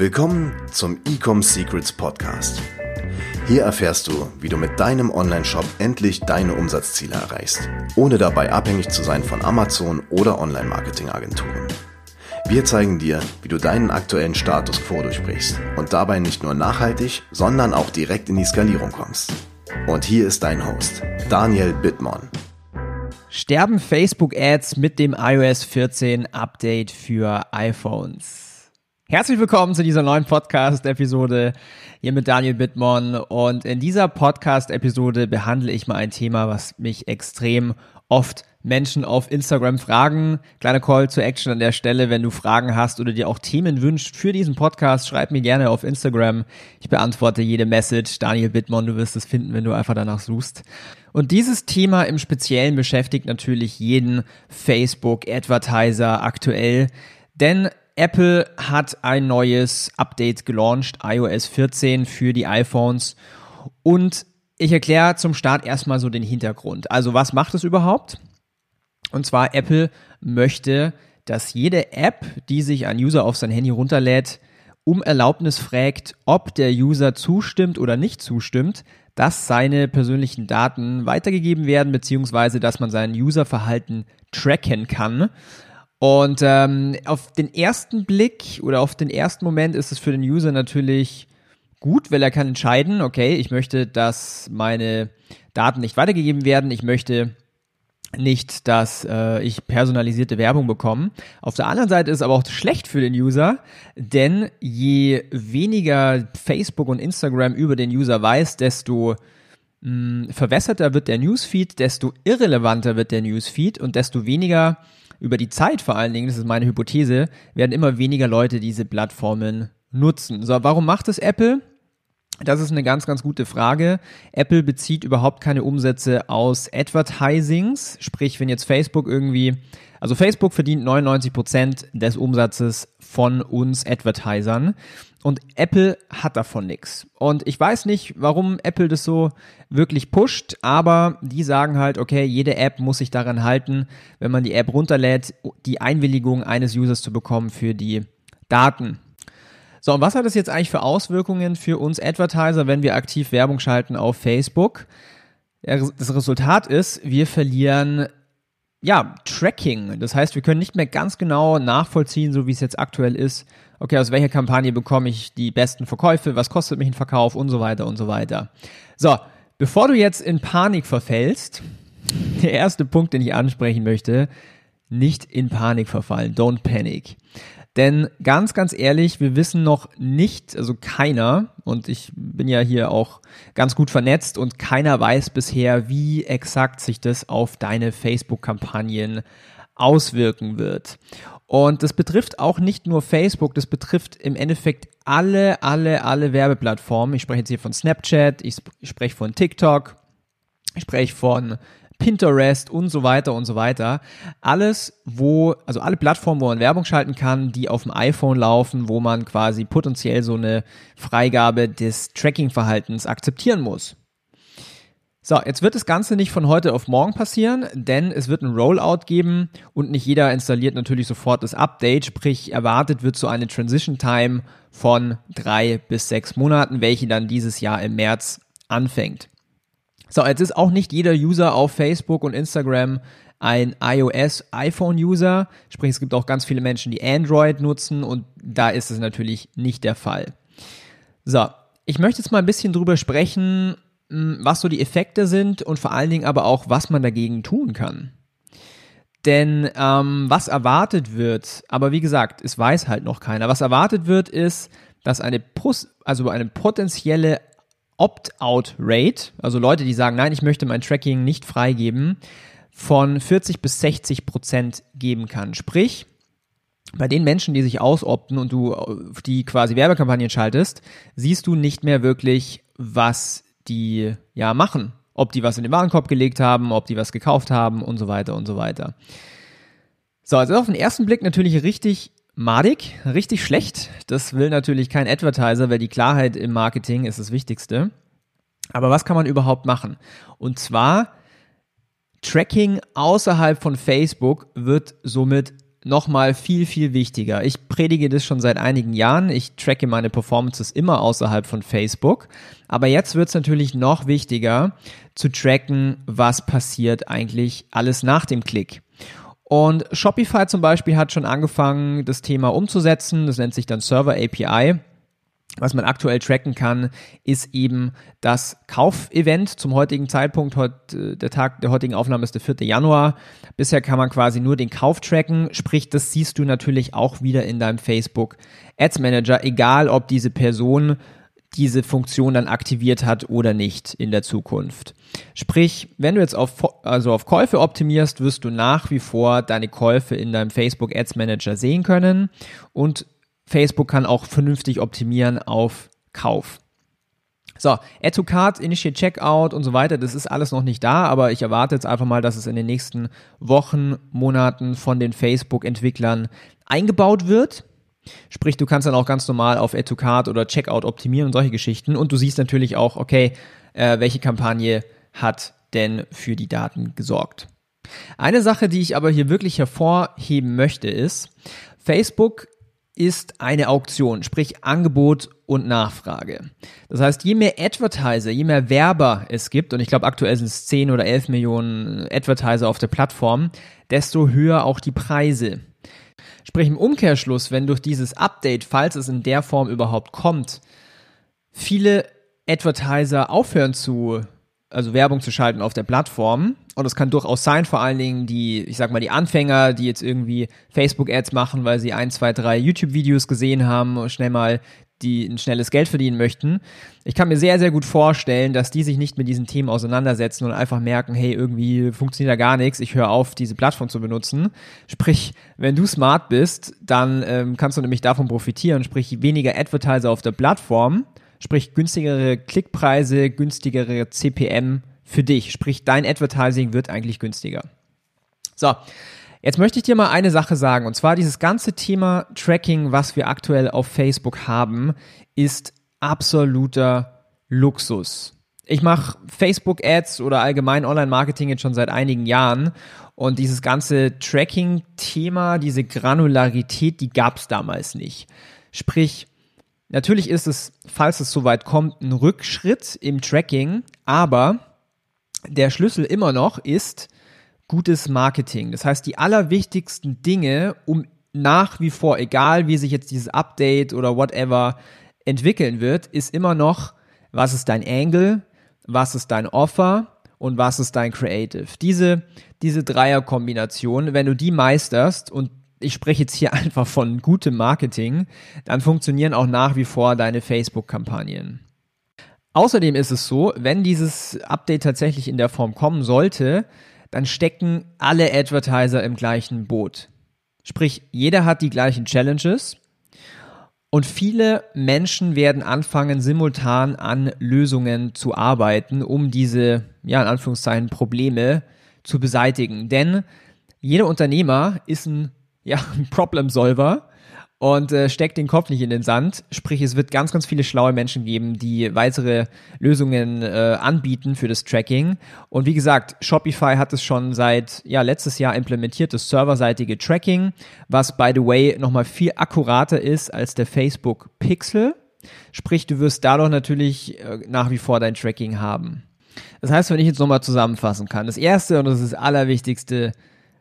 Willkommen zum Ecom Secrets Podcast. Hier erfährst du, wie du mit deinem Online-Shop endlich deine Umsatzziele erreichst, ohne dabei abhängig zu sein von Amazon oder Online-Marketing-Agenturen. Wir zeigen dir, wie du deinen aktuellen Status quo durchbrichst und dabei nicht nur nachhaltig, sondern auch direkt in die Skalierung kommst. Und hier ist dein Host, Daniel Bittmann. Sterben Facebook-Ads mit dem iOS 14 Update für iPhones? Herzlich willkommen zu dieser neuen Podcast-Episode hier mit Daniel Bittmann. Und in dieser Podcast-Episode behandle ich mal ein Thema, was mich extrem oft Menschen auf Instagram fragen. Kleiner Call to Action an der Stelle. Wenn du Fragen hast oder dir auch Themen wünscht für diesen Podcast, schreib mir gerne auf Instagram. Ich beantworte jede Message. Daniel Bittmann, du wirst es finden, wenn du einfach danach suchst. Und dieses Thema im Speziellen beschäftigt natürlich jeden Facebook-Advertiser aktuell. Denn Apple hat ein neues Update gelauncht, iOS 14 für die iPhones. Und ich erkläre zum Start erstmal so den Hintergrund. Also was macht es überhaupt? Und zwar Apple möchte, dass jede App, die sich ein User auf sein Handy runterlädt, um Erlaubnis fragt, ob der User zustimmt oder nicht zustimmt, dass seine persönlichen Daten weitergegeben werden, beziehungsweise dass man sein Userverhalten tracken kann. Und ähm, auf den ersten Blick oder auf den ersten Moment ist es für den User natürlich gut, weil er kann entscheiden, okay, ich möchte, dass meine Daten nicht weitergegeben werden, ich möchte nicht, dass äh, ich personalisierte Werbung bekomme. Auf der anderen Seite ist es aber auch schlecht für den User, denn je weniger Facebook und Instagram über den User weiß, desto mh, hm, verwässerter wird der Newsfeed, desto irrelevanter wird der Newsfeed und desto weniger über die Zeit vor allen Dingen, das ist meine Hypothese, werden immer weniger Leute diese Plattformen nutzen. So, warum macht es Apple? Das ist eine ganz, ganz gute Frage. Apple bezieht überhaupt keine Umsätze aus Advertisings. Sprich, wenn jetzt Facebook irgendwie, also Facebook verdient 99 Prozent des Umsatzes von uns Advertisern. Und Apple hat davon nichts. Und ich weiß nicht, warum Apple das so wirklich pusht, aber die sagen halt, okay, jede App muss sich daran halten, wenn man die App runterlädt, die Einwilligung eines Users zu bekommen für die Daten. So, und was hat das jetzt eigentlich für Auswirkungen für uns Advertiser, wenn wir aktiv Werbung schalten auf Facebook? Das Resultat ist, wir verlieren ja, Tracking. Das heißt, wir können nicht mehr ganz genau nachvollziehen, so wie es jetzt aktuell ist. Okay, aus welcher Kampagne bekomme ich die besten Verkäufe? Was kostet mich ein Verkauf? Und so weiter und so weiter. So, bevor du jetzt in Panik verfällst, der erste Punkt, den ich ansprechen möchte, nicht in Panik verfallen. Don't panic. Denn ganz, ganz ehrlich, wir wissen noch nicht, also keiner, und ich bin ja hier auch ganz gut vernetzt und keiner weiß bisher, wie exakt sich das auf deine Facebook-Kampagnen auswirken wird. Und das betrifft auch nicht nur Facebook, das betrifft im Endeffekt alle, alle, alle Werbeplattformen. Ich spreche jetzt hier von Snapchat, ich spreche von TikTok, ich spreche von Pinterest und so weiter und so weiter. Alles, wo, also alle Plattformen, wo man Werbung schalten kann, die auf dem iPhone laufen, wo man quasi potenziell so eine Freigabe des Tracking-Verhaltens akzeptieren muss. So, jetzt wird das Ganze nicht von heute auf morgen passieren, denn es wird ein Rollout geben und nicht jeder installiert natürlich sofort das Update, sprich erwartet wird so eine Transition Time von drei bis sechs Monaten, welche dann dieses Jahr im März anfängt. So, jetzt ist auch nicht jeder User auf Facebook und Instagram ein iOS-iPhone-User. Sprich, es gibt auch ganz viele Menschen, die Android nutzen und da ist es natürlich nicht der Fall. So, ich möchte jetzt mal ein bisschen drüber sprechen, hm, was so die Effekte sind und vor allen Dingen aber auch, was man dagegen tun kann. Denn ähm, was erwartet wird, aber wie gesagt, es weiß halt noch keiner, was erwartet wird, ist, dass eine, also eine potenzielle Opt-out-Rate, also Leute, die sagen, nein, ich möchte mein Tracking nicht freigeben, von 40 bis 60 Prozent geben kann. Sprich, bei den Menschen, die sich ausopten und du die quasi Werbekampagnen schaltest, siehst du nicht mehr wirklich, was die ja machen. Ob die was in den Warenkorb gelegt haben, ob die was gekauft haben und so weiter und so weiter. So, also auf den ersten Blick natürlich richtig madig, richtig schlecht. Das will natürlich kein Advertiser, weil die Klarheit im Marketing ist das Wichtigste. Aber was kann man überhaupt machen? Und zwar Tracking außerhalb von Facebook wird somit nochmal viel, viel wichtiger. Ich predige das schon seit einigen Jahren. Ich tracke meine Performances immer außerhalb von Facebook. Aber jetzt wird es natürlich noch wichtiger zu tracken, was passiert eigentlich alles nach dem Klick. Und Shopify zum Beispiel hat schon angefangen, das Thema umzusetzen. Das nennt sich dann Server API. Was man aktuell tracken kann, ist eben das Kaufevent zum heutigen Zeitpunkt. Heut, äh, der Tag der heutigen Aufnahme ist der 4. Januar. Bisher kann man quasi nur den Kauf tracken. Sprich, das siehst du natürlich auch wieder in deinem Facebook Ads Manager, egal ob diese Person diese Funktion dann aktiviert hat oder nicht in der Zukunft. Sprich, wenn du jetzt auf, also auf Käufe optimierst, wirst du nach wie vor deine Käufe in deinem Facebook Ads Manager sehen können und Facebook kann auch vernünftig optimieren auf Kauf. So, Add to Cart, Initiate Checkout und so weiter, das ist alles noch nicht da, aber ich erwarte jetzt einfach mal, dass es in den nächsten Wochen, Monaten von den Facebook-Entwicklern eingebaut wird. Sprich, du kannst dann auch ganz normal auf Add to Cart oder Checkout optimieren und solche Geschichten. Und du siehst natürlich auch, okay, äh, welche Kampagne hat denn für die Daten gesorgt. Eine Sache, die ich aber hier wirklich hervorheben möchte, ist, Facebook ist eine Auktion, sprich Angebot und Nachfrage. Das heißt, je mehr Advertiser, je mehr Werber es gibt, und ich glaube aktuell sind es 10 oder 11 Millionen Advertiser auf der Plattform, desto höher auch die Preise. Sprich im Umkehrschluss, wenn durch dieses Update, falls es in der Form überhaupt kommt, viele Advertiser aufhören zu also Werbung zu schalten auf der Plattform. Und es kann durchaus sein, vor allen Dingen die, ich sag mal, die Anfänger, die jetzt irgendwie Facebook-Ads machen, weil sie ein, zwei, drei YouTube-Videos gesehen haben und schnell mal die ein schnelles Geld verdienen möchten. Ich kann mir sehr, sehr gut vorstellen, dass die sich nicht mit diesen Themen auseinandersetzen und einfach merken, hey, irgendwie funktioniert da gar nichts, ich höre auf, diese Plattform zu benutzen. Sprich, wenn du smart bist, dann ähm, kannst du nämlich davon profitieren, sprich weniger Advertiser auf der Plattform sprich günstigere Klickpreise, günstigere CPM für dich. Sprich, dein Advertising wird eigentlich günstiger. So, jetzt möchte ich dir mal eine Sache sagen. Und zwar dieses ganze Thema Tracking, was wir aktuell auf Facebook haben, ist absoluter Luxus. Ich mache Facebook-Ads oder allgemein Online-Marketing jetzt schon seit einigen Jahren und dieses ganze Tracking-Thema, diese Granularität, die gab es damals nicht. Sprich, Natürlich ist es, falls es soweit kommt, ein Rückschritt im Tracking, aber der Schlüssel immer noch ist gutes Marketing. Das heißt, die allerwichtigsten Dinge, um nach wie vor, egal wie sich jetzt dieses Update oder whatever entwickeln wird, ist immer noch, was ist dein Angle, was ist dein Offer und was ist dein Creative. Diese, diese Dreierkombination, wenn du die meisterst und ich spreche jetzt hier einfach von gutem Marketing, dann funktionieren auch nach wie vor deine Facebook-Kampagnen. Außerdem ist es so, wenn dieses Update tatsächlich in der Form kommen sollte, dann stecken alle Advertiser im gleichen Boot. Sprich, jeder hat die gleichen Challenges und viele Menschen werden anfangen, simultan an Lösungen zu arbeiten, um diese, ja, in Anführungszeichen, Probleme zu beseitigen. Denn jeder Unternehmer ist ein ja, ein Problem-Solver und äh, steckt den Kopf nicht in den Sand. Sprich, es wird ganz, ganz viele schlaue Menschen geben, die weitere Lösungen äh, anbieten für das Tracking. Und wie gesagt, Shopify hat es schon seit ja, letztes Jahr implementiert, das serverseitige Tracking, was by the way nochmal viel akkurater ist als der Facebook Pixel. Sprich, du wirst dadurch natürlich äh, nach wie vor dein Tracking haben. Das heißt, wenn ich jetzt nochmal zusammenfassen kann, das erste und das ist das allerwichtigste,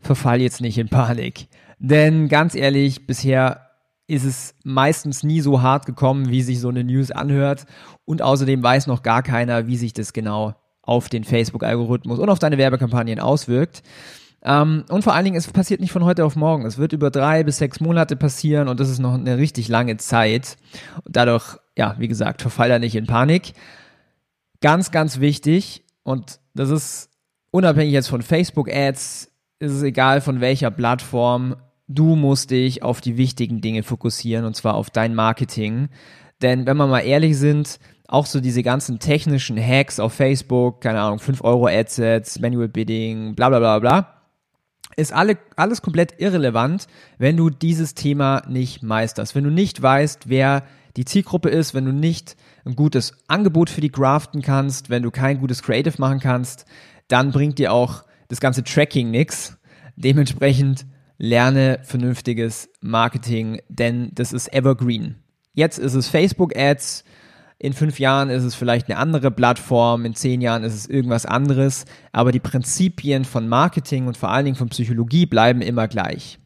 verfall jetzt nicht in Panik. Denn ganz ehrlich, bisher ist es meistens nie so hart gekommen, wie sich so eine News anhört. Und außerdem weiß noch gar keiner, wie sich das genau auf den Facebook-Algorithmus und auf deine Werbekampagnen auswirkt. Ähm, und vor allen Dingen, es passiert nicht von heute auf morgen. Es wird über drei bis sechs Monate passieren und das ist noch eine richtig lange Zeit. Und dadurch, ja, wie gesagt, verfall da nicht in Panik. Ganz, ganz wichtig und das ist unabhängig jetzt von Facebook-Ads, ist es egal von welcher Plattform, du musst dich auf die wichtigen Dinge fokussieren und zwar auf dein Marketing. Denn wenn wir mal ehrlich sind, auch so diese ganzen technischen Hacks auf Facebook, keine Ahnung, 5 Euro Adsets, Manual Bidding, bla bla bla bla, ist alle, alles komplett irrelevant, wenn du dieses Thema nicht meisterst. Wenn du nicht weißt, wer die Zielgruppe ist, wenn du nicht ein gutes Angebot für die craften kannst, wenn du kein gutes Creative machen kannst, dann bringt dir auch das ganze Tracking nichts. Dementsprechend lerne vernünftiges Marketing, denn das ist evergreen. Jetzt ist es Facebook Ads, in fünf Jahren ist es vielleicht eine andere Plattform, in zehn Jahren ist es irgendwas anderes, aber die Prinzipien von Marketing und vor allen Dingen von Psychologie bleiben immer gleich.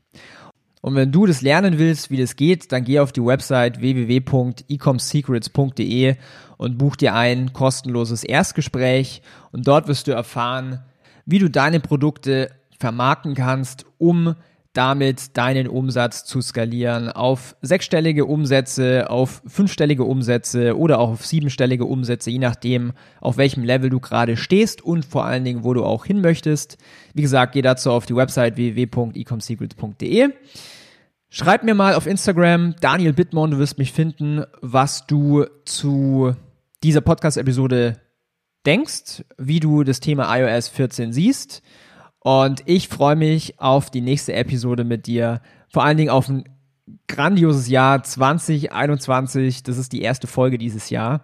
Und wenn du das lernen willst, wie das geht, dann geh auf die Website www.ecomsecrets.de und buch dir ein kostenloses Erstgespräch und dort wirst du erfahren, wie du deine Produkte vermarkten kannst, um damit deinen Umsatz zu skalieren auf sechsstellige Umsätze, auf fünfstellige Umsätze oder auch auf siebenstellige Umsätze, je nachdem, auf welchem Level du gerade stehst und vor allen Dingen, wo du auch hin möchtest. Wie gesagt, geh dazu auf die Website www.ecomsecrets.de. Schreib mir mal auf Instagram, Daniel Bittmann, du wirst mich finden, was du zu dieser Podcast-Episode denkst, wie du das Thema iOS 14 siehst und ich freue mich auf die nächste Episode mit dir. Vor allen Dingen auf ein grandioses Jahr 2021. Das ist die erste Folge dieses Jahr.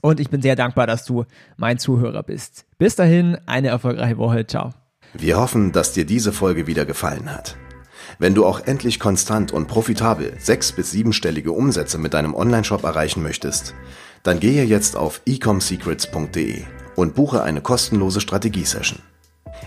Und ich bin sehr dankbar, dass du mein Zuhörer bist. Bis dahin, eine erfolgreiche Woche. Ciao. Wir hoffen, dass dir diese Folge wieder gefallen hat. Wenn du auch endlich konstant und profitabel sechs- bis siebenstellige Umsätze mit deinem Onlineshop erreichen möchtest, dann gehe jetzt auf ecomsecrets.de und buche eine kostenlose Strategiesession.